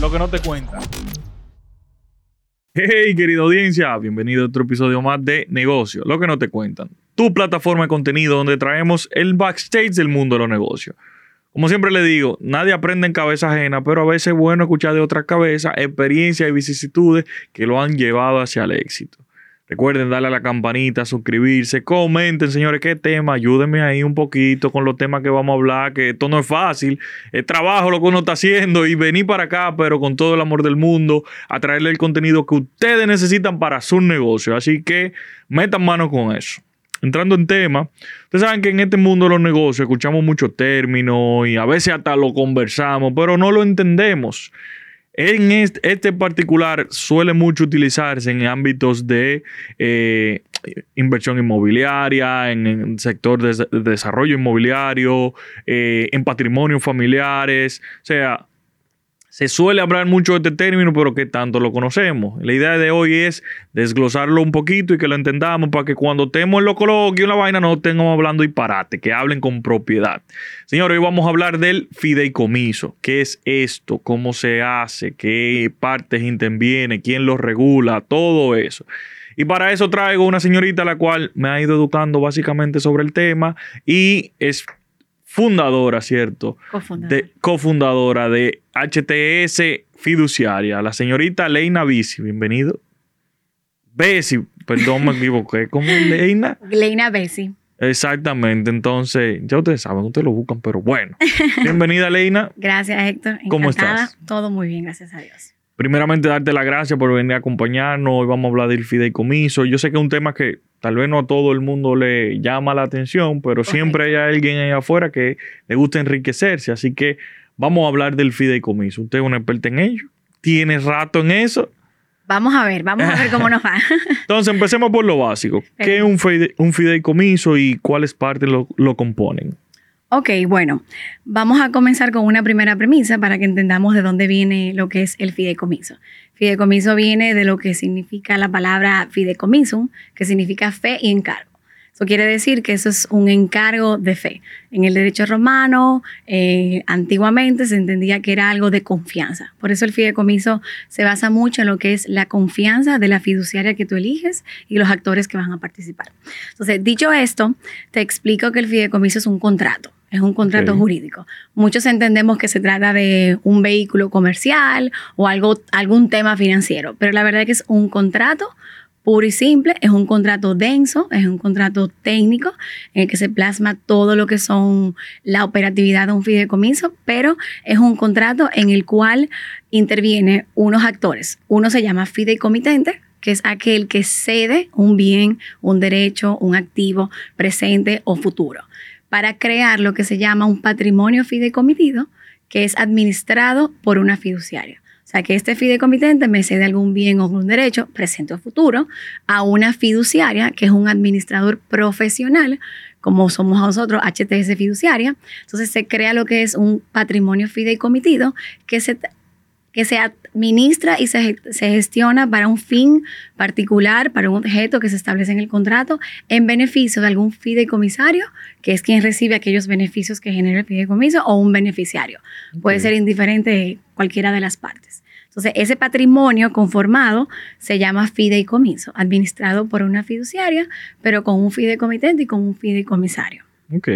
lo que no te cuentan. Hey, querida audiencia, bienvenido a otro episodio más de Negocio, lo que no te cuentan. Tu plataforma de contenido donde traemos el backstage del mundo de los negocios. Como siempre le digo, nadie aprende en cabeza ajena, pero a veces es bueno escuchar de otras cabezas experiencias y vicisitudes que lo han llevado hacia el éxito. Recuerden darle a la campanita, suscribirse, comenten, señores, qué tema, ayúdenme ahí un poquito con los temas que vamos a hablar, que esto no es fácil, es trabajo lo que uno está haciendo y venir para acá, pero con todo el amor del mundo, a traerle el contenido que ustedes necesitan para su negocio. Así que metan mano con eso. Entrando en tema, ustedes saben que en este mundo de los negocios escuchamos muchos términos y a veces hasta lo conversamos, pero no lo entendemos. En este, particular suele mucho utilizarse en ámbitos de eh, inversión inmobiliaria, en el sector de, desarrollo inmobiliario, eh, en patrimonios familiares. O sea, se suele hablar mucho de este término, pero que tanto lo conocemos. La idea de hoy es desglosarlo un poquito y que lo entendamos para que cuando estemos en lo coloquio en la vaina no estemos hablando disparate, que hablen con propiedad. Señores, hoy vamos a hablar del fideicomiso. ¿Qué es esto? ¿Cómo se hace? ¿Qué partes interviene? ¿Quién lo regula? Todo eso. Y para eso traigo una señorita la cual me ha ido educando básicamente sobre el tema y es fundadora, ¿cierto? Cofundadora. De, cofundadora de HTS Fiduciaria, la señorita Leina Bici. Bienvenido. Bessi, perdón, me equivoqué. ¿Cómo es Leina? Leina Bessi. Exactamente, entonces, ya ustedes saben, ustedes lo buscan, pero bueno. Bienvenida, Leina. Gracias, Héctor. ¿Cómo estás? Todo muy bien, gracias a Dios. Primeramente, darte las gracias por venir a acompañarnos. Hoy vamos a hablar del fideicomiso. Yo sé que es un tema que tal vez no a todo el mundo le llama la atención, pero siempre hay alguien ahí afuera que le gusta enriquecerse. Así que vamos a hablar del fideicomiso. Usted es un experto en ello. ¿Tiene rato en eso? Vamos a ver, vamos a ver cómo nos va. Entonces, empecemos por lo básico. ¿Qué es un, fideicomiso y cuáles partes lo componen? Ok, bueno, vamos a comenzar con una primera premisa para que entendamos de dónde viene lo que es el fideicomiso. Fideicomiso viene de lo que significa la palabra fideicomisum, que significa fe y encargo. Eso quiere decir que eso es un encargo de fe. En el derecho romano, eh, antiguamente se entendía que era algo de confianza. Por eso el fideicomiso se basa mucho en lo que es la confianza de la fiduciaria que tú eliges y los actores que van a participar. Entonces, dicho esto, te explico que el fideicomiso es un contrato es un contrato jurídico. Muchos entendemos que se trata de un vehículo comercial o algo, algún tema financiero, pero la verdad es que es un contrato puro y simple, es un contrato denso, es un contrato técnico en el que se plasma todo lo que son la operatividad de un fideicomiso, pero es un contrato en el cual interviene unos actores. Uno se llama fideicomitente, que es aquel que cede un bien, un derecho, un activo presente o futuro para crear lo que se llama un patrimonio fideicomitido, que es administrado por una fiduciaria. O sea, que este fideicomitente me cede algún bien o algún derecho, presente o futuro, a una fiduciaria, que es un administrador profesional, como somos nosotros, HTS fiduciaria. Entonces se crea lo que es un patrimonio fideicomitido que se que se administra y se, gestiona para un fin particular, para un objeto que se establece en el contrato, en beneficio de algún fideicomisario, que es quien recibe aquellos beneficios que genera el fideicomiso, o un beneficiario. Puede ser indiferente cualquiera de las partes. Entonces, ese patrimonio conformado se llama fideicomiso, administrado por una fiduciaria, pero con un fideicomitente y con un fideicomisario. Ok.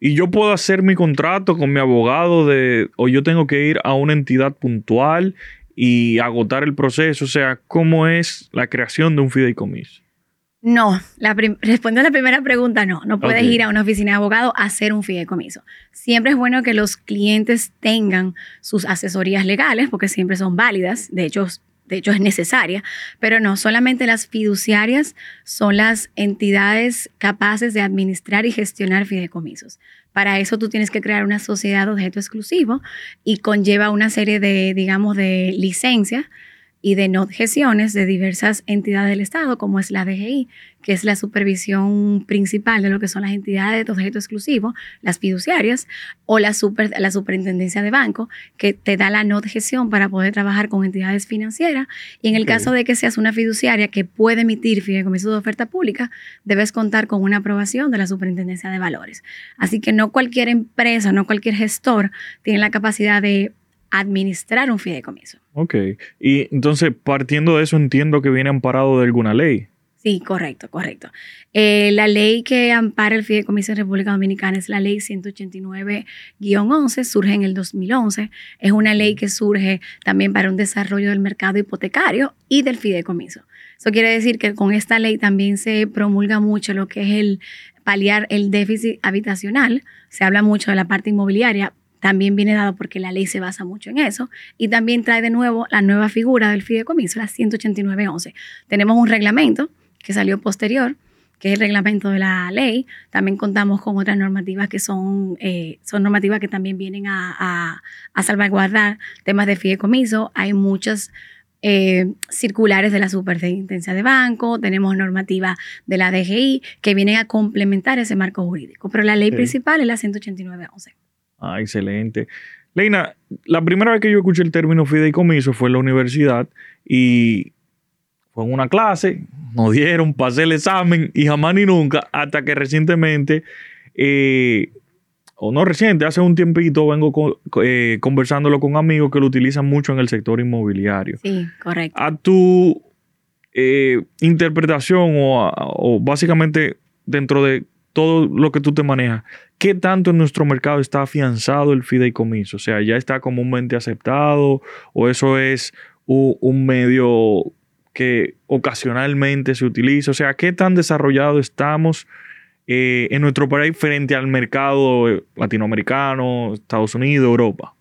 Y yo puedo hacer mi contrato con mi abogado de, o yo tengo que ir a una entidad puntual y agotar el proceso. O sea, ¿cómo es la creación de un fideicomiso? No, la respondiendo a la primera pregunta, no. No puedes ir a una oficina de abogado a hacer un fideicomiso. Siempre es bueno que los clientes tengan sus asesorías legales, porque siempre son válidas. De hecho, de hecho es necesaria, pero no, solamente las fiduciarias son las entidades capaces de administrar y gestionar fideicomisos. Para eso tú tienes que crear una sociedad de objeto exclusivo y conlleva una serie de, digamos, de licencias y de no gestiones de diversas entidades del Estado, como es la DGI, que es la supervisión principal de lo que son las entidades de objeto exclusivo, las fiduciarias, o la, super, la superintendencia de banco, que te da la no gestión para poder trabajar con entidades financieras. Y en el caso de que seas una fiduciaria que puede emitir fideicomiso de oferta pública, debes contar con una aprobación de la superintendencia de valores. Así que no cualquier empresa, no cualquier gestor tiene la capacidad de administrar un fideicomiso. Ok. Y entonces, partiendo de eso, entiendo que viene amparado de alguna ley. Sí, correcto, correcto. Eh, la ley que ampara el fideicomiso en República Dominicana es la ley 189-11, surge en el 2011. Es una ley que surge también para un desarrollo del mercado hipotecario y del fideicomiso. Eso quiere decir que con esta ley también se promulga mucho lo que es el paliar el déficit habitacional. Se habla mucho de la parte inmobiliaria, también viene dado porque la ley se basa mucho en eso y también trae de nuevo la nueva figura del fideicomiso, la 189-11. Tenemos un reglamento que salió posterior, que es el reglamento de la ley. También contamos con otras normativas que son, eh, son normativas que también vienen a, salvaguardar temas de fideicomiso. Hay muchas eh, circulares de la Superintendencia de Banco, tenemos normativa de la DGI que vienen a complementar ese marco jurídico. Pero la ley principal es la 189.11. Ah, excelente. Leina, la primera vez que yo escuché el término fideicomiso fue en la universidad y fue en una clase, nos dieron, pasé el examen y jamás ni nunca, hasta que recientemente, eh, o no reciente, hace un tiempito vengo eh, conversándolo con amigos que lo utilizan mucho en el sector inmobiliario. Sí, correcto. A tu eh, interpretación o, o básicamente dentro de todo lo que tú te manejas, ¿qué tanto en nuestro mercado está afianzado el fideicomiso? O sea, ¿ya está comúnmente aceptado o eso es un medio que ocasionalmente se utiliza? O sea, ¿qué tan desarrollado estamos eh, en nuestro país frente al mercado latinoamericano, Estados Unidos, Europa?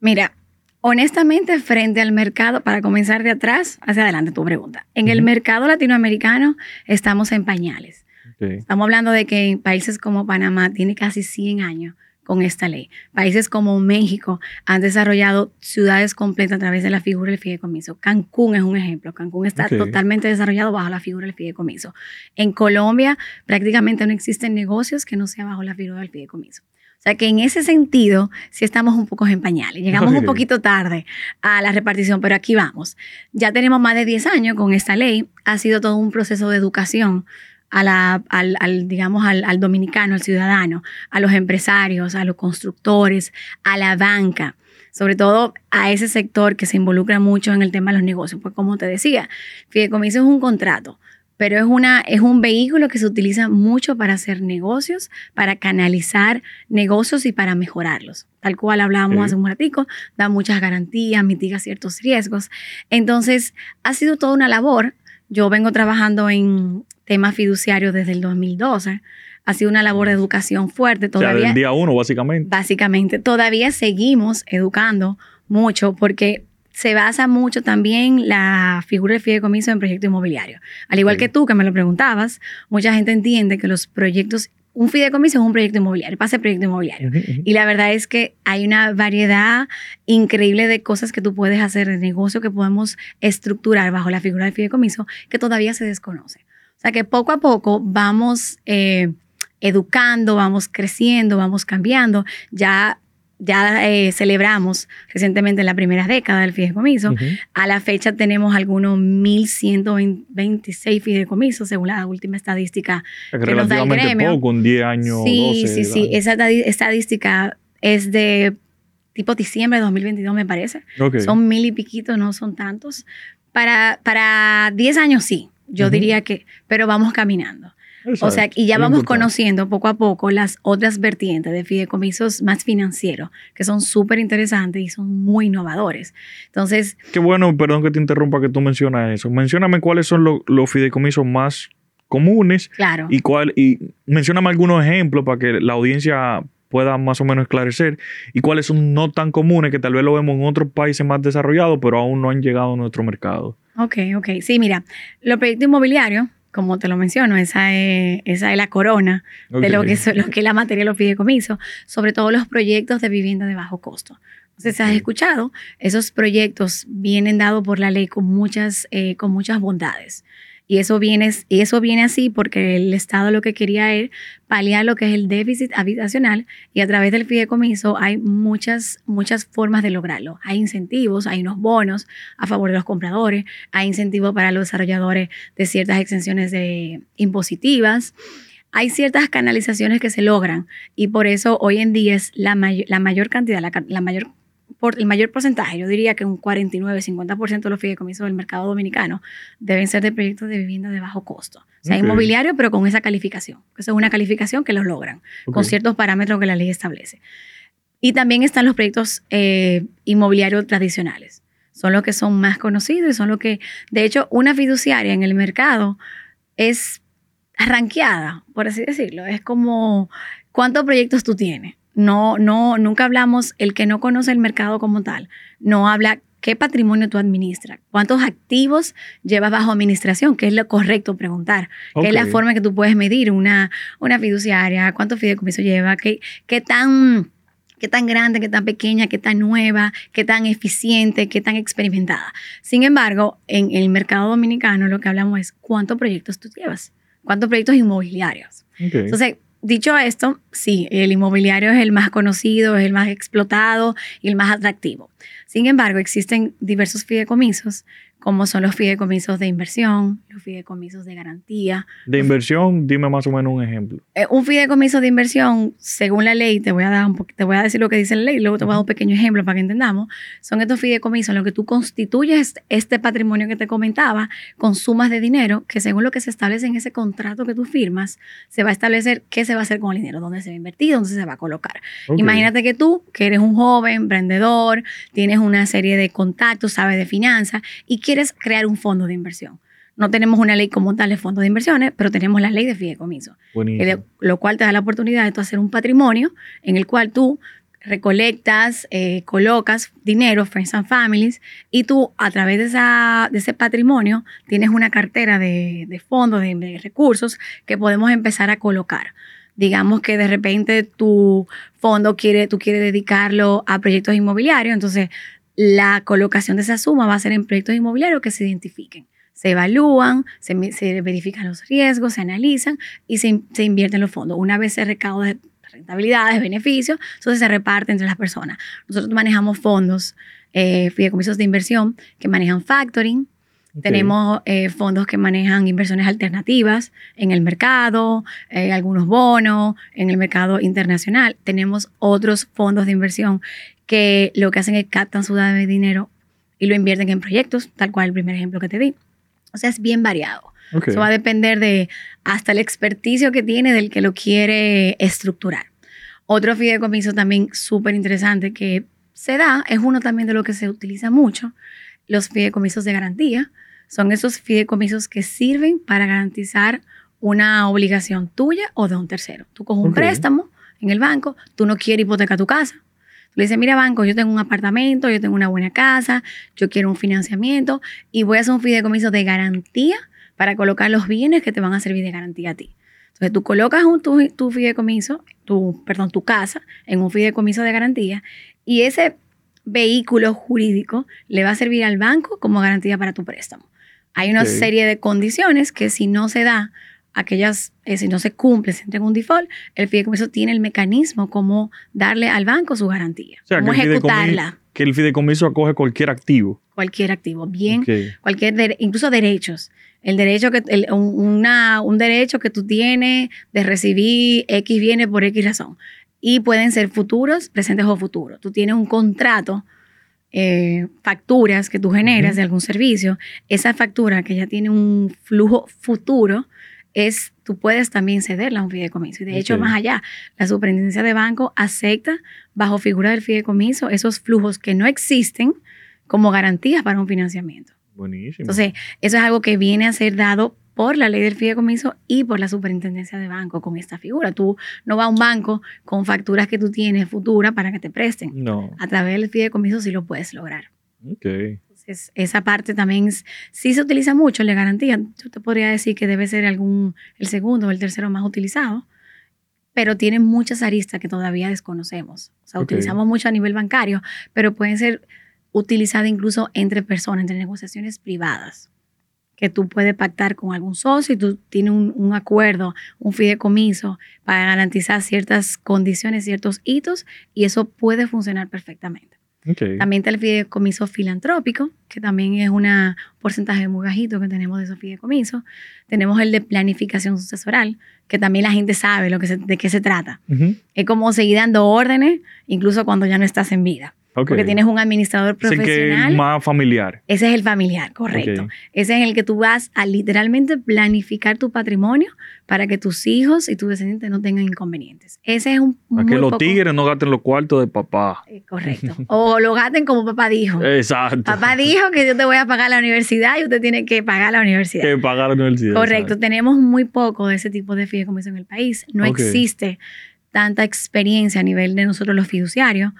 Mira, honestamente, frente al mercado, para comenzar de atrás hacia adelante tu pregunta, en el mercado latinoamericano estamos en pañales. Estamos hablando de que en países como Panamá tiene casi 100 años con esta ley. Países como México han desarrollado ciudades completas a través de la figura del fideicomiso. Cancún es un ejemplo. Cancún está totalmente desarrollado bajo la figura del fideicomiso. En Colombia prácticamente no existen negocios que no sea bajo la figura del fideicomiso. O sea que en ese sentido sí estamos un poco en pañales. Llegamos un poquito tarde a la repartición, pero aquí vamos. Ya tenemos más de 10 años con esta ley. Ha sido todo un proceso de educación a la, al, digamos, al, al, dominicano, al ciudadano, a los empresarios, a los constructores, a la banca, sobre todo a ese sector que se involucra mucho en el tema de los negocios. Pues como te decía, fideicomiso es un contrato, pero es, una, es un vehículo que se utiliza mucho para hacer negocios, para canalizar negocios y para mejorarlos. Tal cual hablábamos hace un ratico, da muchas garantías, mitiga ciertos riesgos. Entonces, ha sido toda una labor. Yo vengo trabajando en, temas fiduciarios desde el 2012. Ha sido una labor de educación fuerte. Todavía, o sea, día uno, básicamente. Básicamente. Todavía seguimos educando mucho porque se basa mucho también la figura de fideicomiso en proyecto inmobiliario. Al igual que tú, que me lo preguntabas, mucha gente entiende que los proyectos un fideicomiso es un proyecto inmobiliario, pasa proyecto inmobiliario. Y la verdad es que hay una variedad increíble de cosas que tú puedes hacer, de negocio que podemos estructurar bajo la figura del fideicomiso que todavía se desconoce. O sea que poco a poco vamos eh, educando, vamos creciendo, vamos cambiando. Ya ya eh, celebramos recientemente la primera década del fideicomiso. A la fecha tenemos algunos 1.126 fideicomisos, según la última estadística que, nos da el gremio. poco, un 10 años. Sí, 12 sí, sí. Esa estadística es de tipo diciembre de 2022, me parece. Son mil y piquitos, no son tantos. Para, para 10 años sí, yo diría que, pero vamos caminando. o sea, y ya vamos conociendo poco a poco las otras vertientes de fideicomisos más financieros, que son súper interesantes y son muy innovadores. Entonces... Qué bueno, perdón que te interrumpa que tú mencionas eso. Mencióname cuáles son los fideicomisos más comunes. Claro. Y, cuál, y mencióname algunos ejemplos para que la audiencia pueda más o menos esclarecer y cuáles son no tan comunes que tal vez lo vemos en otros países más desarrollados, pero aún no han llegado a nuestro mercado. Ok, ok. Sí, mira, los proyectos inmobiliarios, como te lo menciono, esa es, esa es la corona de lo que, es, lo que la materia de los fideicomisos, sobre todo los proyectos de vivienda de bajo costo. Entonces, has escuchado, esos proyectos vienen dados por la ley con muchas, eh, con muchas bondades. Y eso viene, y eso viene así porque el Estado lo que quería es paliar lo que es el déficit habitacional y a través del fideicomiso hay muchas, muchas formas de lograrlo. Hay incentivos, hay unos bonos a favor de los compradores, hay incentivos para los desarrolladores de ciertas exenciones de impositivas. Hay ciertas canalizaciones que se logran y por eso hoy en día es la, la mayor cantidad, la, la mayor por el mayor porcentaje, yo diría que un 49-50% de los fideicomisos del mercado dominicano deben ser de proyectos de vivienda de bajo costo. O sea, inmobiliario, pero con esa calificación. Esa es una calificación que los logran, con ciertos parámetros que la ley establece. Y también están los proyectos eh, inmobiliarios tradicionales. Son los que son más conocidos y son los que, de hecho, una fiduciaria en el mercado es arranqueada, por así decirlo. Es como, ¿cuántos proyectos tú tienes? No, no, nunca hablamos, el que no conoce el mercado como tal, no habla qué patrimonio tú administras, cuántos activos llevas bajo administración, que es lo correcto preguntar, que es la forma que tú puedes medir una, una fiduciaria, cuántos fideicomisos lleva, qué, qué tan qué tan grande, qué tan pequeña, qué tan nueva, qué tan eficiente, qué tan experimentada. Sin embargo, en el mercado dominicano lo que hablamos es cuántos proyectos tú llevas, cuántos proyectos inmobiliarios. Entonces, dicho esto, sí, el inmobiliario es el más conocido, es el más explotado y el más atractivo. Sin embargo, existen diversos fideicomisos, como son los fideicomisos de inversión, los fideicomisos de garantía. de inversión, dime más o menos un ejemplo. Eh, un fideicomiso de inversión, según la ley, te voy a dar un te voy a decir lo que dice la ley, luego te voy a dar un pequeño ejemplo para que entendamos. Son estos fideicomisos en los que tú constituyes este patrimonio que te comentaba con sumas de dinero que según lo que se establece en ese contrato que tú firmas, se va a establecer qué se va a hacer con el dinero, dónde se va a invertir, dónde se va a colocar. Imagínate que tú, que eres un joven, emprendedor, tienes una serie de contactos, sabes de finanzas y quieres crear un fondo de inversión. No tenemos una ley como tal de fondos de inversiones, pero tenemos la ley de fideicomiso, de- lo cual te da la oportunidad de tú hacer un patrimonio en el cual tú recolectas, eh, colocas dinero, friends and families, y tú a través de, esa, de ese patrimonio tienes una cartera de, de fondos, de, de recursos que podemos empezar a colocar. Digamos que de repente tu fondo quiere, tú quieres dedicarlo a proyectos inmobiliarios, entonces la colocación de esa suma va a ser en proyectos inmobiliarios que se identifiquen. Se evalúan, se, verifican los riesgos, se analizan y se, se invierten los fondos. Una vez se recauda rentabilidades, beneficios, entonces se reparte entre las personas. Nosotros manejamos fondos, eh, fideicomisos de inversión que manejan factoring, Ok. tenemos eh, fondos que manejan inversiones alternativas en el mercado, eh, algunos bonos en el mercado internacional. Tenemos otros fondos de inversión que lo que hacen es captan su de dinero y lo invierten en proyectos, tal cual el primer ejemplo que te di. O sea, es bien variado. Eso va a depender de hasta el experticio que tiene del que lo quiere estructurar. Otro fideicomiso también súper interesante que se da, es uno también de lo que se utiliza mucho, los fideicomisos de garantía. Son esos fideicomisos que sirven para garantizar una obligación tuya o de un tercero. Tú coges un préstamo en el banco, tú no quieres hipotecar tu casa. Le dices, mira banco, yo tengo un apartamento, yo tengo una buena casa, yo quiero un financiamiento y voy a hacer un fideicomiso de garantía para colocar los bienes que te van a servir de garantía a ti. Entonces tú colocas un, tu, tu fideicomiso, tu, perdón, tu casa en un fideicomiso de garantía y ese vehículo jurídico le va a servir al banco como garantía para tu préstamo. Hay una serie de condiciones que si no se da, aquellas, eh, si no se cumple, se entrega un default, el fideicomiso tiene el mecanismo como darle al banco su garantía, O sea, como que el, ejecutarla, que el fideicomiso acoge cualquier activo. cualquier activo, bien cualquier dere- incluso derechos. El derecho que el- un- una, un derecho que tú tienes de recibir X viene por X razón. Y pueden ser futuros, presentes o futuros. Tú tienes un contrato, eh, facturas que tú generas de algún servicio. Esa factura que ya tiene un flujo futuro, es, tú puedes también cederla a un fideicomiso. Y de hecho, más allá, la superintendencia de banco acepta, bajo figura del fideicomiso, esos flujos que no existen como garantías para un financiamiento. Buenísimo. Entonces, eso es algo que viene a ser dado por la ley del fideicomiso y por la superintendencia de banco con esta figura. Tú no vas a un banco con facturas que tú tienes futuras para que te presten. no. A través del fideicomiso sí lo puedes lograr. Ok. Entonces, esa parte también es- sí se utiliza mucho de garantía. Yo te podría decir que debe ser algún, el segundo o el tercero más utilizado, pero tiene muchas aristas que todavía desconocemos. O sea, utilizamos mucho a nivel bancario, pero pueden ser utilizadas incluso entre personas, entre negociaciones privadas que tú puedes pactar con algún socio y tú tienes un, un acuerdo, un fideicomiso para garantizar ciertas condiciones, ciertos hitos y eso puede funcionar perfectamente. También está el fideicomiso filantrópico, que también es un porcentaje muy bajito que tenemos de esos fideicomisos. Tenemos el de planificación sucesoral, que también la gente sabe lo que se- de qué se trata. Ujú. Es como seguir dando órdenes, incluso cuando ya no estás en vida. Porque tienes un administrador profesional. es más familiar. Ese es el familiar, correcto. Ese es el que tú vas a literalmente planificar tu patrimonio para que tus hijos y tus descendientes no tengan inconvenientes. Ese es un Para que los poco- tigres no gasten los cuartos de papá. Eh, Correcto. O lo gasten como papá dijo. Exacto. Papá dijo que yo te voy a pagar la universidad y usted tiene que pagar la universidad. Que pagar la universidad. Correcto, exacto. tenemos muy poco de ese tipo de fideicomiso en el país. No existe tanta experiencia a nivel de nosotros los fiduciarios,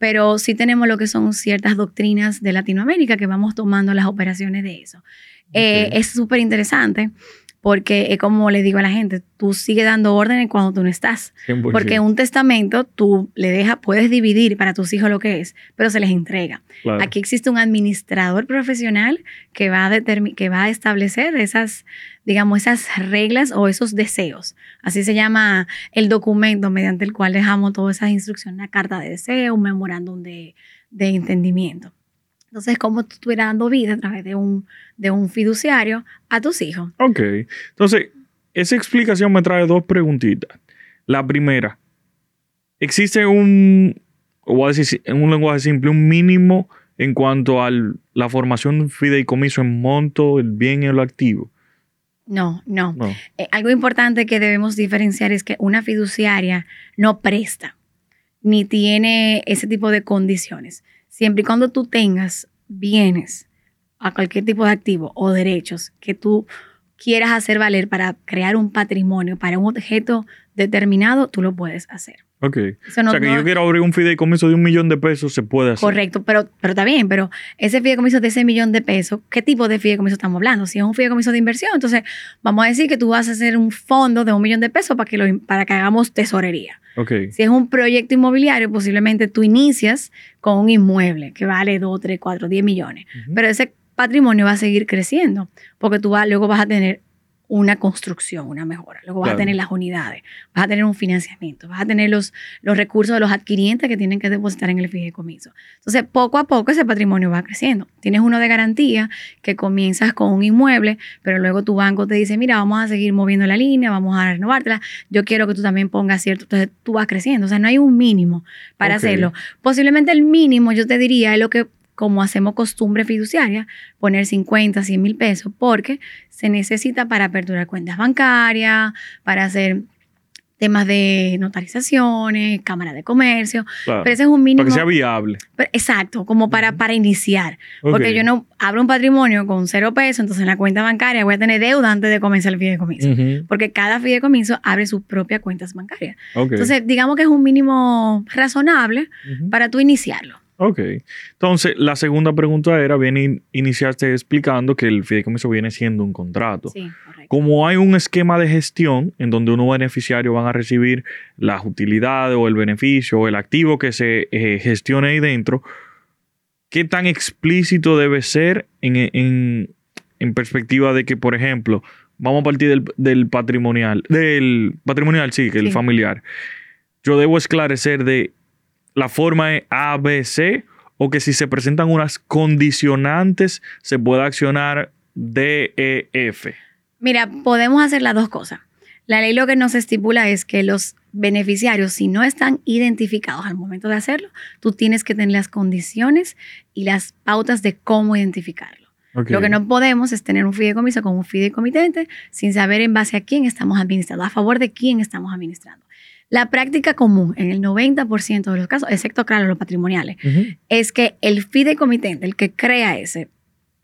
pero sí tenemos lo que son ciertas doctrinas de Latinoamérica que vamos tomando las operaciones de eso. Eh, Ok. es súper interesante porque es como le digo a la gente, tú sigues dando órdenes cuando tú no estás. 100%. Porque un testamento tú le dejas, puedes dividir para tus hijos lo que es, pero se les entrega. Claro. Aquí existe un administrador profesional que va, a que va a establecer esas, digamos, esas reglas o esos deseos. Así se llama el documento mediante el cual dejamos todas esas instrucciones, una carta de deseo, un memorándum de, de entendimiento. Entonces, como tú estuvieras dando vida a través de un, de un fiduciario a tus hijos. Ok. Entonces, esa explicación me trae dos preguntitas. La primera, ¿existe un, o voy a decir en un lenguaje simple, un mínimo en cuanto a la formación de un fideicomiso en monto, el bien y el activo? No, no. No. Eh, algo importante que debemos diferenciar es que una fiduciaria no presta ni tiene ese tipo de condiciones. Siempre y cuando tú tengas bienes a cualquier tipo de activo o derechos que tú quieras hacer valer para crear un patrimonio para un objeto determinado, tú lo puedes hacer. Ok. Eso no- o sea, que no- yo quiero abrir un fideicomiso de un millón de pesos, se puede hacer. Correcto, pero, pero está bien, pero ese fideicomiso de ese millón de pesos, ¿qué tipo de fideicomiso estamos hablando? Si es un fideicomiso de inversión, entonces vamos a decir que tú vas a hacer un fondo de un millón de pesos para que, lo, para que hagamos tesorería. Ok. Si es un proyecto inmobiliario, posiblemente tú inicias con un inmueble que vale 2, 3, 4, 10 millones, pero ese patrimonio va a seguir creciendo porque tú vas, luego vas a tener una construcción, una mejora. Luego vas Claro. a tener las unidades, vas a tener un financiamiento, vas a tener los, los recursos de los adquirientes que tienen que depositar en el fideicomiso. Entonces, poco a poco ese patrimonio va creciendo. Tienes uno de garantía que comienzas con un inmueble, pero luego tu banco te dice, mira, vamos a seguir moviendo la línea, vamos a renovártela, yo quiero que tú también pongas cierto, entonces tú vas creciendo. O sea, no hay un mínimo para hacerlo. Posiblemente el mínimo, yo te diría, es lo que como hacemos costumbre fiduciaria, poner 50, 100 mil pesos, porque se necesita para aperturar cuentas bancarias, para hacer temas de notarizaciones, cámara de comercio, Claro. pero ese es un mínimo. Para que sea viable. pero- exacto, como para, para iniciar. Porque yo no abro un patrimonio con cero pesos, entonces en la cuenta bancaria voy a tener deuda antes de comenzar el fideicomiso. Ujú. Porque cada fideicomiso abre sus propias cuentas bancarias. Entonces, digamos que es un mínimo razonable para tú iniciarlo. Ok. Entonces, la segunda pregunta era, bien, in- iniciaste explicando que el fideicomiso viene siendo un contrato. Sí, correcto. Como hay un esquema de gestión en donde unos beneficiarios van a recibir las utilidades o el beneficio o el activo que se eh, gestione ahí dentro, ¿qué tan explícito debe ser en, en- en perspectiva de que, por ejemplo, vamos a partir del, del patrimonial, del patrimonial, sí, que el Sí. familiar, yo debo esclarecer de la forma es A, B, C, o que si se presentan unas condicionantes se puede accionar D, E, F. Mira, podemos hacer las dos cosas. La ley lo que nos estipula es que los beneficiarios, si no están identificados al momento de hacerlo, tú tienes que tener las condiciones y las pautas de cómo identificarlo. Lo que no podemos es tener un fideicomiso con un fideicomitente sin saber en base a quién estamos administrando, a favor de quién estamos administrando. La práctica común en el 90% de los casos, excepto, claro, los patrimoniales, es que el fideicomitente, el que crea ese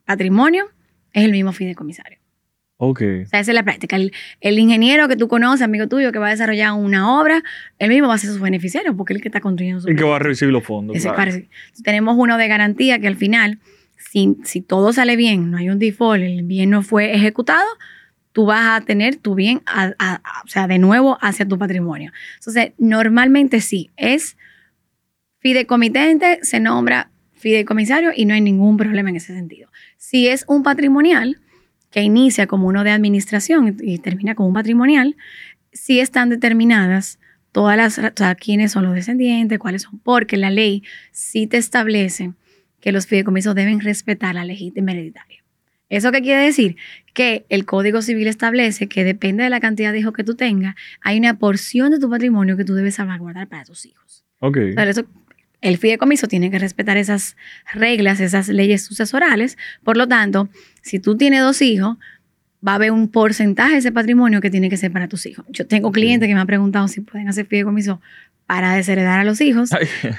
patrimonio, es el mismo fideicomisario. Ok. O sea, esa es la práctica. El, el ingeniero que tú conoces, amigo tuyo, que va a desarrollar una obra, él mismo va a ser su beneficiario porque él que está construyendo su Y que va a recibir los fondos. claro. Tenemos uno de garantía que al final, si, si todo sale bien, no hay un default, el bien no fue ejecutado, tú vas a tener tu bien, o sea, de nuevo hacia tu patrimonio. Entonces, normalmente sí, es fideicomitente, se nombra fideicomisario y no hay ningún problema en ese sentido. Si es un patrimonial que inicia como uno de administración y, termina como un patrimonial, sí están determinadas todas las, o quiénes son los descendientes, cuáles son, porque la ley sí te establece que los fideicomisos deben respetar la legítima hereditaria. ¿Eso qué quiere decir? Que el Código Civil establece que depende de la cantidad de hijos que tú tengas, hay una porción de tu patrimonio que tú debes salvaguardar para tus hijos. Ok. Eso el fideicomiso tiene que respetar esas reglas, esas leyes sucesorales. Por lo tanto, si tú tienes dos hijos, va a haber un porcentaje de ese patrimonio que tiene que ser para tus hijos. Yo tengo clientes que me han preguntado si pueden hacer fideicomiso para desheredar a los hijos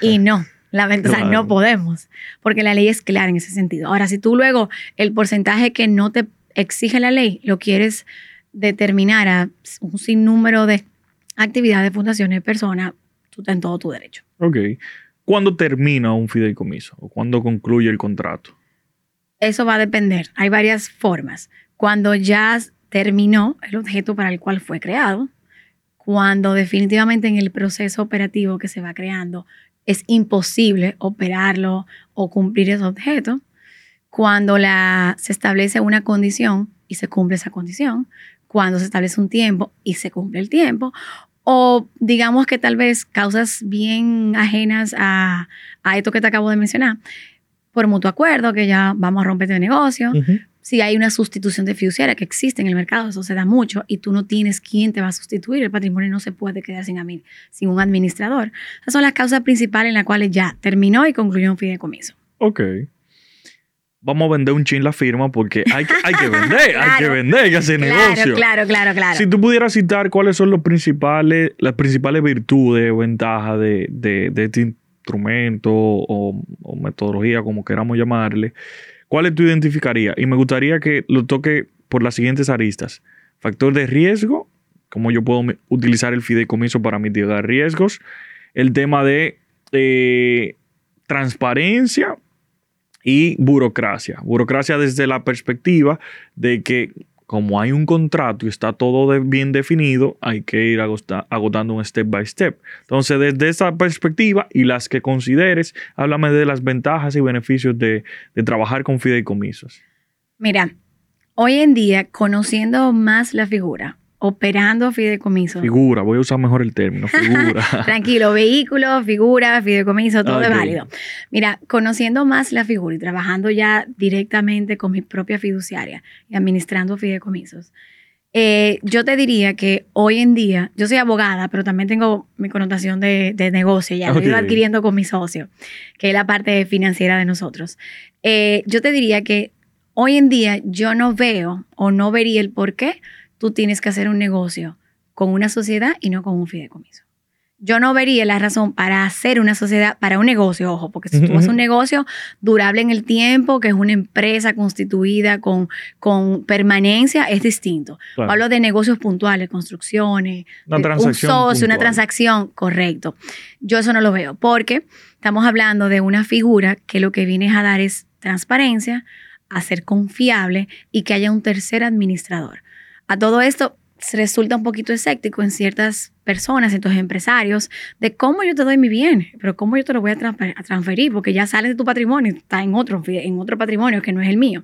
y no. La ventaja no podemos, porque la ley es clara en ese sentido. Ahora, si tú luego el porcentaje que no te exige la ley lo quieres determinar a un sinnúmero de actividades, fundaciones, personas, tú estás en todo tu derecho. Ok. ¿Cuándo termina un fideicomiso o cuándo concluye el contrato? Eso va a depender. Hay varias formas. Cuando ya terminó el objeto para el cual fue creado, cuando definitivamente en el proceso operativo que se va creando es imposible operarlo o cumplir ese objeto, cuando la, se establece una condición y se cumple esa condición, cuando se establece un tiempo y se cumple el tiempo, o digamos que tal vez causas bien ajenas a, esto que te acabo de mencionar, por mutuo acuerdo, que ya vamos a romper de negocio, si hay una sustitución de fiduciaria que existe en el mercado, eso se da mucho, y tú no tienes quién te va a sustituir, el patrimonio no se puede quedar sin, sin un administrador. Esas son las causas principales en las cuales ya terminó y concluyó un fideicomiso. Ok vamos a vender un chin la firma porque hay que, hay que vender, hay que vender, hay que hacer negocio. Claro, claro, claro. Si tú pudieras citar cuáles son los principales, las principales virtudes o ventajas de, este instrumento o, metodología, como queramos llamarle, ¿cuáles tú identificarías? Y me gustaría que lo toque por las siguientes aristas. Factor de riesgo, cómo yo puedo utilizar el fideicomiso para mitigar riesgos. El tema de eh, transparencia, y burocracia. Burocracia desde la perspectiva de que como hay un contrato y está todo bien definido, hay que ir agotando un step by step. Entonces, desde esa perspectiva y las que consideres, háblame de las ventajas y beneficios de, de trabajar con fideicomisos. Mira, hoy en día, conociendo más la figura, operando fideicomiso. Figura, voy a usar mejor el término, figura. Tranquilo, vehículo, figura, fideicomiso, todo es válido. Mira, conociendo más la figura y trabajando ya directamente con mi propia fiduciaria y administrando fideicomisos, eh, yo te diría que hoy en día, yo soy abogada, pero también tengo mi connotación de, negocio, ya lo he ido adquiriendo con mi socio, que es la parte financiera de nosotros. Eh, yo te diría que hoy en día yo no veo o no vería el por qué tú tienes que hacer un negocio con una sociedad y no con un fideicomiso. Yo no vería la razón para hacer una sociedad, para un negocio, ojo, porque si tú haces un negocio durable en el tiempo, que es una empresa constituida con, con permanencia, es distinto. Hablo de negocios puntuales, construcciones, una transacción un socio, una transacción, correcto. Yo eso no lo veo, porque estamos hablando de una figura que lo que viene a dar es transparencia, a ser confiable y que haya un tercer administrador. A todo esto resulta un poquito escéptico en ciertas personas, en tus empresarios, de cómo yo te doy mi bien, pero cómo yo te lo voy a, transferir, porque ya sale de tu patrimonio, está en otro, en otro patrimonio que no es el mío.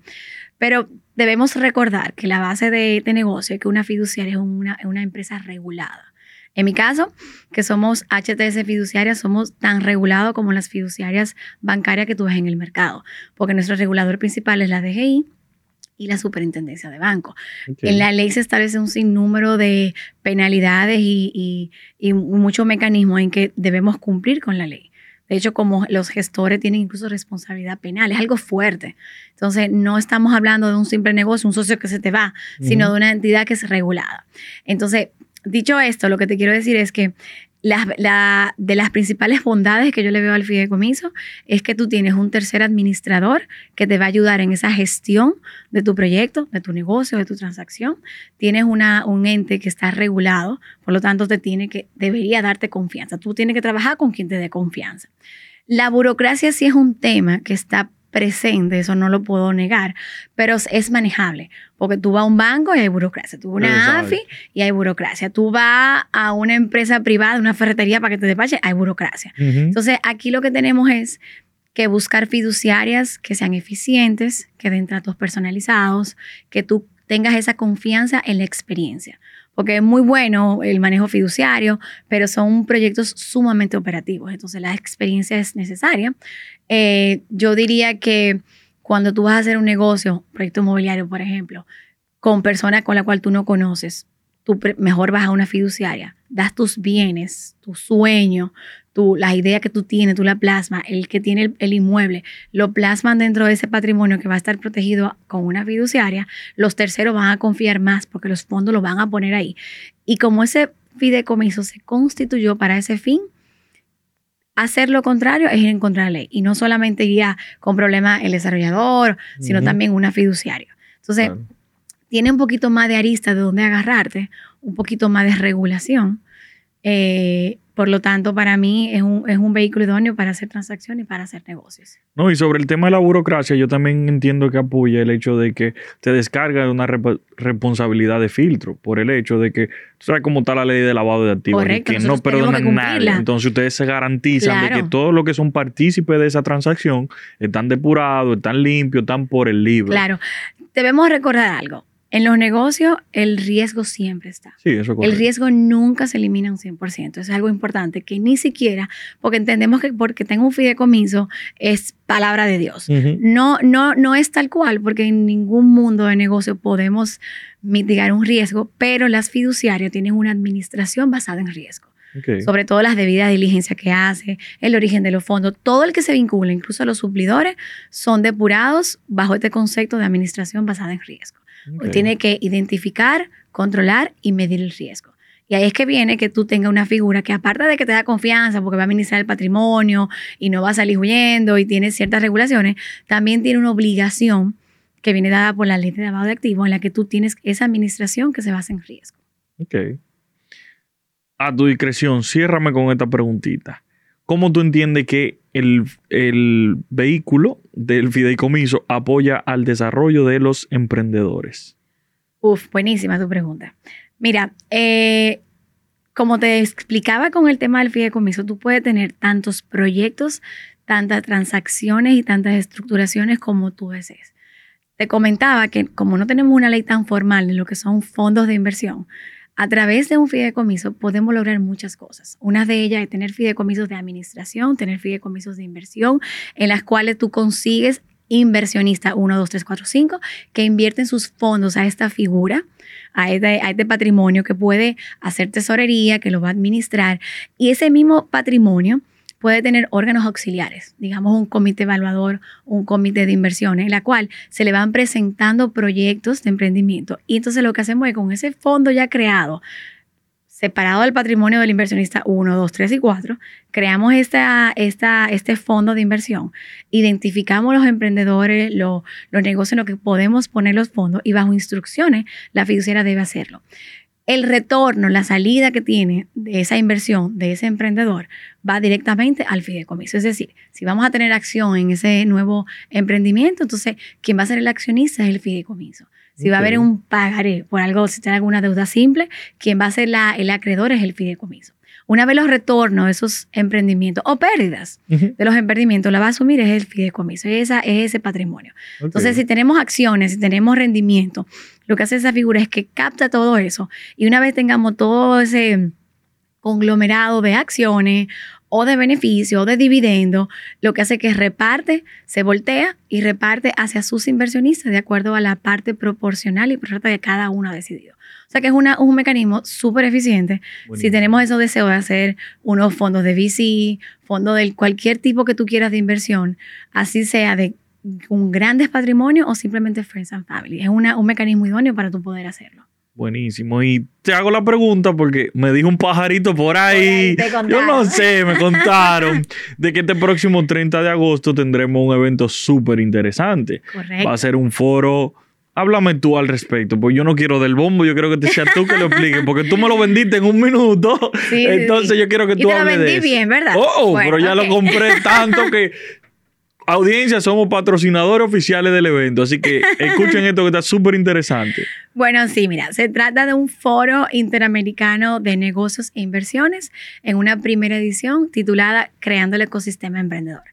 Pero debemos recordar que la base de, este negocio es que una fiduciaria es una, una empresa regulada. En mi caso, que somos HTS fiduciarias, somos tan regulados como las fiduciarias bancarias que tú ves en el mercado, porque nuestro regulador principal es la DGI, y la superintendencia de banco. En la ley se establece un sinnúmero de penalidades y, y, muchos mecanismos en que debemos cumplir con la ley. De hecho, como los gestores tienen incluso responsabilidad penal, es algo fuerte. Entonces, no estamos hablando de un simple negocio, un socio que se te va, sino de una entidad que es regulada. Entonces, dicho esto, lo que te quiero decir es que de las principales bondades que yo le veo al fideicomiso es que tú tienes un tercer administrador que te va a ayudar en esa gestión de tu proyecto, de tu negocio, de tu transacción. Tienes una, un ente que está regulado, por lo tanto te tiene que, debería darte confianza. Tú tienes que trabajar con quien te dé confianza. La burocracia sí es un tema que está presente, eso no lo puedo negar, pero es manejable, porque tú vas a un banco y hay burocracia, tú vas a una AFI y hay burocracia, tú vas a una empresa privada, una ferretería para que te despache, hay burocracia. Entonces, aquí lo que tenemos es que buscar fiduciarias que sean eficientes, que den tratos personalizados, que tú tengas esa confianza en la experiencia porque es muy bueno el manejo fiduciario, pero son proyectos sumamente operativos, entonces la experiencia es necesaria. Eh, yo diría que cuando tú vas a hacer un negocio, proyecto inmobiliario, por ejemplo, con personas con la cual tú no conoces, tú mejor vas a una fiduciaria, das tus bienes, tu sueño, tú, las ideas que tú tienes, tú la plasmas, el que tiene el, el, inmueble, lo plasman dentro de ese patrimonio que va a estar protegido con una fiduciaria, los terceros van a confiar más porque los fondos lo van a poner ahí. Y como ese fideicomiso se constituyó para ese fin, hacer lo contrario es ir en contra de la ley. Y no solamente iría con problemas el desarrollador, sino también una fiduciaria. Entonces, tiene un poquito más de arista de dónde agarrarte, un poquito más de regulación. Eh, por lo tanto, para mí es un, es un vehículo idóneo para hacer transacciones y para hacer negocios. No, y sobre el tema de la burocracia, yo también entiendo que apoya el hecho de que te descarga de una responsabilidad de filtro por el hecho de que, tú sabes cómo está la ley de lavado de activos, que no perdonan nada. Entonces ustedes se garantizan de que todos los que son partícipes de esa transacción están depurados, están limpios, están por el libro. Claro, debemos recordar algo en los negocios, el riesgo siempre está. Sí, eso El riesgo nunca se elimina un 100%. Eso es algo importante que ni siquiera, porque entendemos que porque tengo un fideicomiso es palabra de Dios. no, no, no es tal cual, porque en ningún mundo de negocio podemos mitigar un riesgo, pero las fiduciarias tienen una administración basada en riesgo. Sobre todo las debidas diligencias que hace, el origen de los fondos, todo el que se vincula, incluso los suplidores, son depurados bajo este concepto de administración basada en riesgo. Tiene que identificar, controlar y medir el riesgo. Y ahí es que viene que tú tengas una figura que aparte de que te da confianza porque va a administrar el patrimonio y no va a salir huyendo y tiene ciertas regulaciones, también tiene una obligación que viene dada por la ley de lavado de activos en la que tú tienes esa administración que se basa en riesgo. Ok. A tu discreción, ciérrame con esta preguntita. ¿Cómo tú entiendes que el, el, vehículo del fideicomiso apoya al desarrollo de los emprendedores? Uf, buenísima tu pregunta. Mira, eh, como te explicaba con el tema del fideicomiso, tú puedes tener tantos proyectos, tantas transacciones y tantas estructuraciones como tú desees. Te comentaba que como no tenemos una ley tan formal en lo que son fondos de inversión, a través de un fideicomiso podemos lograr muchas cosas. Una de ellas es tener fideicomisos de administración, tener fideicomisos de inversión, en las cuales tú consigues inversionista 1, 2, 3, 4, 5, que invierten sus fondos a esta figura, este, a este patrimonio que puede hacer tesorería, que lo va a administrar. Y ese mismo patrimonio puede tener órganos auxiliares, digamos un comité evaluador, un comité de inversiones, en la cual se le van presentando proyectos de emprendimiento. Y entonces lo que hacemos es con ese fondo ya creado, separado del patrimonio del inversionista 1, 2, 3 y 4, creamos esta, esta, este fondo de inversión, identificamos los emprendedores, los negocios en los que podemos poner los fondos y bajo instrucciones la fiduciaria debe hacerlo el retorno, la salida que tiene de esa inversión, de ese emprendedor, va directamente al fideicomiso. Es decir, si vamos a tener acción en ese nuevo emprendimiento, entonces quien va a ser el accionista es el fideicomiso. Si va a haber un pagaré por algo, si tiene alguna deuda simple, quien va a ser la, el acreedor es el fideicomiso. Una vez los retornos de esos emprendimientos o pérdidas de los emprendimientos la va a asumir es el fideicomiso, esa es ese patrimonio. Entonces, si tenemos acciones, si tenemos rendimiento, lo que hace esa figura es que capta todo eso. Y una vez tengamos todo ese conglomerado de acciones o de beneficio o de dividendo, lo que hace que reparte, se voltea y reparte hacia sus inversionistas de acuerdo a la parte proporcional y perfecta que cada uno ha decidido. O sea que es una, un mecanismo súper eficiente. Si tenemos esos deseos de hacer unos fondos de VC, fondos de cualquier tipo que tú quieras de inversión, así sea de un grandes patrimonio o simplemente Friends and Family. Es una, un mecanismo idóneo para tú poder hacerlo. Buenísimo. Y te hago la pregunta porque me dijo un pajarito por ahí. Yo no sé, me contaron de que este próximo 30 de agosto tendremos un evento súper interesante. Correcto. Va a ser un foro Háblame tú al respecto, porque yo no quiero del bombo, yo quiero que te sea tú que lo expliques, porque tú me lo vendiste en un minuto. entonces yo quiero que tú y te hables lo vendí de bien, ¿verdad? Oh, pero ya lo compré tanto que audiencia somos patrocinadores oficiales del evento, así que escuchen esto que está súper interesante. Bueno, sí, mira, se trata de un foro interamericano de negocios e inversiones en una primera edición titulada Creando el ecosistema emprendedor.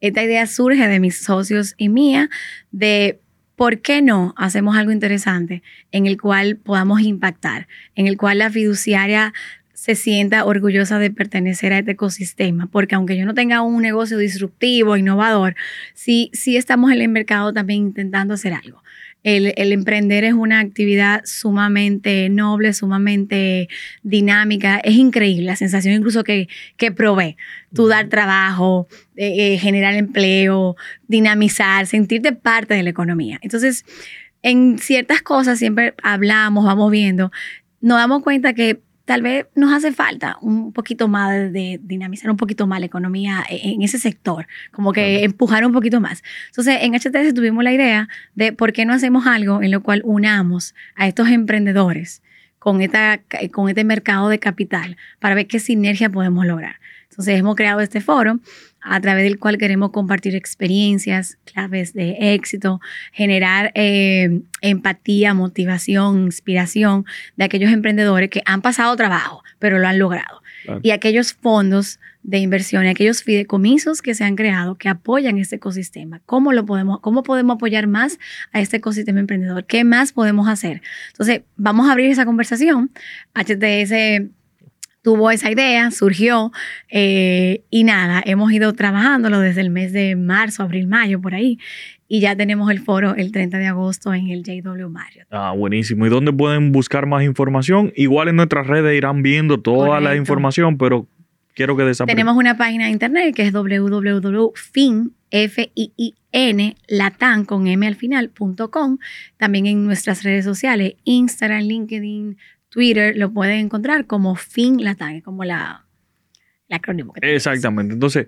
Esta idea surge de mis socios y mía de ¿por qué no hacemos algo interesante en el cual podamos impactar, en el cual la fiduciaria se sienta orgullosa de pertenecer a este ecosistema? Porque aunque yo no tenga un negocio disruptivo, innovador, sí, sí estamos en el mercado también intentando hacer algo. El, emprender es una actividad sumamente noble, sumamente dinámica. Es increíble la sensación incluso que, que provee. Tú dar trabajo, eh, eh, generar empleo, dinamizar, sentirte parte de la economía. Entonces, en ciertas cosas siempre hablamos, vamos viendo, nos damos cuenta que tal vez nos hace falta un poquito más de dinamizar un poquito más la economía e, en ese sector, como que empujar un poquito más. Entonces, en HTS tuvimos la idea de por qué no hacemos algo en lo cual unamos a estos emprendedores con, esta, con este mercado de capital para ver qué sinergia podemos lograr. Entonces, hemos creado este foro a través del cual queremos compartir experiencias, claves de éxito, generar eh, empatía, motivación, inspiración de aquellos emprendedores que han pasado trabajo, pero lo han logrado. Y aquellos fondos de inversión, aquellos fideicomisos que se han creado que apoyan este ecosistema. ¿Cómo lo podemos, cómo podemos apoyar más a este ecosistema emprendedor? ¿Qué más podemos hacer? Entonces, vamos a abrir esa conversación. HTS tuvo esa idea, surgió eh, y nada, hemos ido trabajándolo desde el mes de marzo, abril, mayo, por ahí. Y ya tenemos el foro el 30 de agosto en el JW Marriott. Ah, buenísimo. ¿Y dónde pueden buscar más información? Igual en nuestras redes irán viendo toda la información, pero quiero que desaparezca. Tenemos una página de internet que es www.fin, F -I -I -N, latan, con M al final, También en nuestras redes sociales, Instagram, LinkedIn, Twitter lo pueden encontrar como Fin Latam, como la, el acrónimo. Que Exactamente. Entonces,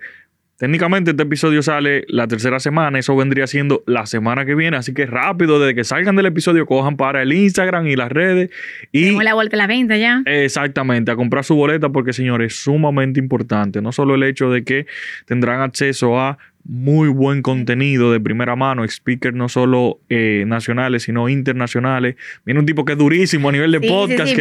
técnicamente este episodio sale la tercera semana, eso vendría siendo la semana que viene, así que rápido, desde que salgan del episodio, cojan para el Instagram y las redes. Y Tenemos la vuelta a la venta ya. Exactamente, a comprar su boleta porque, señores, es sumamente importante. No solo el hecho de que tendrán acceso a muy buen contenido de primera mano, speakers no solo eh, nacionales, sino internacionales. Viene un tipo que es durísimo a nivel de podcast.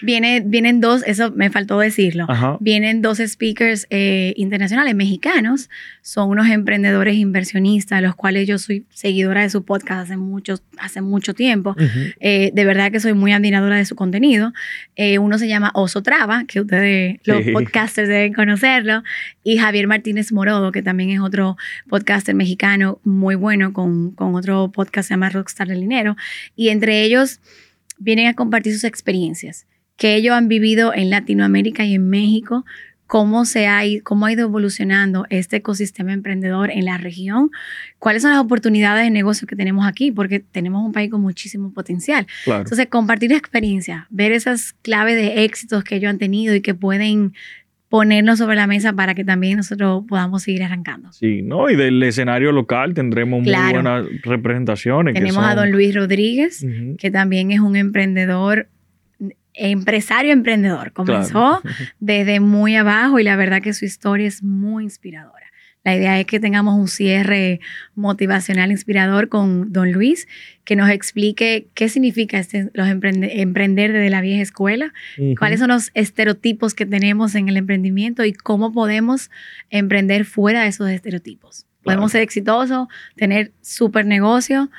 viene, vienen dos, eso me faltó decirlo. Vienen dos speakers eh, internacionales mexicanos, son unos emprendedores inversionistas, los cuales yo soy seguidora de su podcast hace mucho, hace mucho tiempo. Eh, de verdad que soy muy admiradora de su contenido. uno se llama Oso Traba, que ustedes, los podcasters deben conocerlo, y Javier Martínez Morodo, que también es otro podcaster mexicano muy bueno con, con otro podcast que se llama Rockstar del Dinero. Y entre ellos vienen a compartir sus experiencias que ellos han vivido en Latinoamérica y en México, cómo, se ha, cómo ha ido evolucionando este ecosistema emprendedor en la región, cuáles son las oportunidades de negocio que tenemos aquí, porque tenemos un país con muchísimo potencial. Entonces, compartir experiencia, ver esas claves de éxitos que ellos han tenido y que pueden ponernos sobre la mesa para que también nosotros podamos seguir arrancando. Sí, ¿no? Y del escenario local tendremos muy buenas representaciones. Tenemos a don Luis Rodríguez, que también es un emprendedor, empresario emprendedor. Comenzó desde muy abajo y la verdad que su historia es muy inspiradora. La idea es que tengamos un cierre motivacional inspirador con don Luis, que nos explique qué significa este, los emprender desde la vieja escuela, cuáles son los estereotipos que tenemos en el emprendimiento y cómo podemos emprender fuera de esos estereotipos. Podemos ser exitosos, tener súper negocio,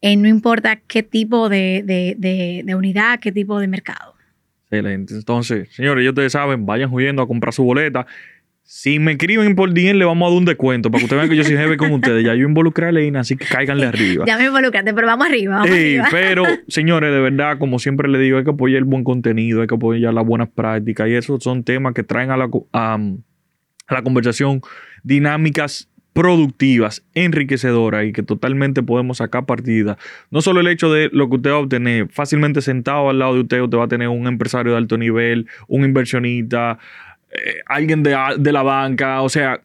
en no importa qué tipo de, de unidad, qué tipo de mercado. Excelente. Entonces, señores, ya ustedes saben, vayan huyendo a comprar su boleta. Si me escriben por DM, le vamos a dar un descuento para que ustedes vean que yo soy jefe con ustedes. Ya yo involucré a Leina, así que cáiganle arriba. ya me involucraste, pero vamos arriba. sí, pero señores, de verdad, como siempre le digo, hay que apoyar el buen contenido, hay que apoyar las buenas prácticas y esos son temas que traen a la, a, la conversación dinámicas productivas, enriquecedoras y que totalmente podemos sacar partida. No solo el hecho de lo que usted va a obtener, fácilmente sentado al lado de usted, usted va a tener un empresario de alto nivel, un inversionista, eh, alguien de, la banca, o sea,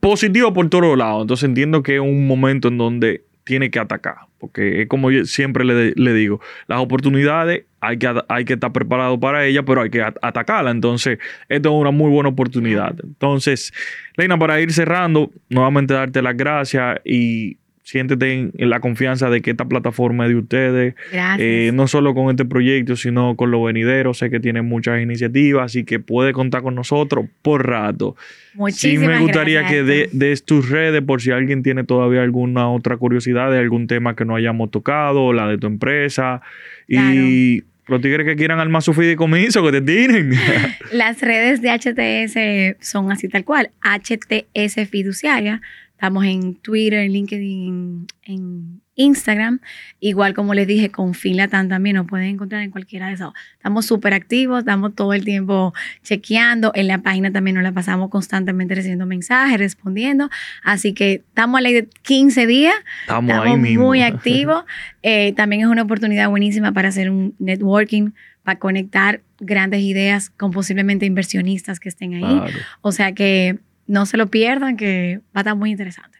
positivo por todos lados. Entonces entiendo que es un momento en donde tiene que atacar, porque es como siempre le, digo, las oportunidades hay que, hay que estar preparado para ellas, pero hay que atacarla. Entonces, esto es una muy buena oportunidad. Entonces, Leina, para ir cerrando, nuevamente darte las gracias y siéntete en, la confianza de que esta plataforma es de ustedes. Eh, no solo con este proyecto, sino con lo venidero. Sé que tienen muchas iniciativas, así que puede contar con nosotros por rato. Muchísimas sí me gustaría que de, tus redes, por si alguien tiene todavía alguna otra curiosidad de algún tema que no hayamos tocado, la de tu empresa. Y los tigres que quieran armar su fideicomiso, que te tienen. Las redes de HTS son así tal cual. HTS Fiduciaria. Estamos en Twitter, en LinkedIn, en Instagram. Igual como les dije, con Finlatan también nos pueden encontrar en cualquiera de esos. Estamos súper activos, estamos todo el tiempo chequeando. En la página también nos la pasamos constantemente recibiendo mensajes, respondiendo. Así que estamos a la de 15 días. Estamos, ahí mismo. muy activos. Eh, también es una oportunidad buenísima para hacer un networking, para conectar grandes ideas con posiblemente inversionistas que estén ahí. Claro. O sea que no se lo pierdan, que va a estar muy interesante.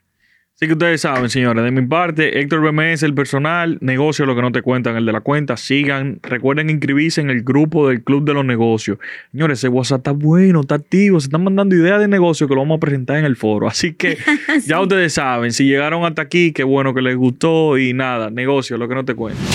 Así que ustedes saben, señores, de mi parte, Héctor BMS, el personal, negocio, lo que no te cuentan, el de la cuenta, sigan, recuerden inscribirse en el grupo del Club de los Negocios. Señores, ese WhatsApp está bueno, está activo, se están mandando ideas de negocio que lo vamos a presentar en el foro. Así que ya ustedes saben, si llegaron hasta aquí, qué bueno que les gustó y nada, negocio, lo que no te cuentan.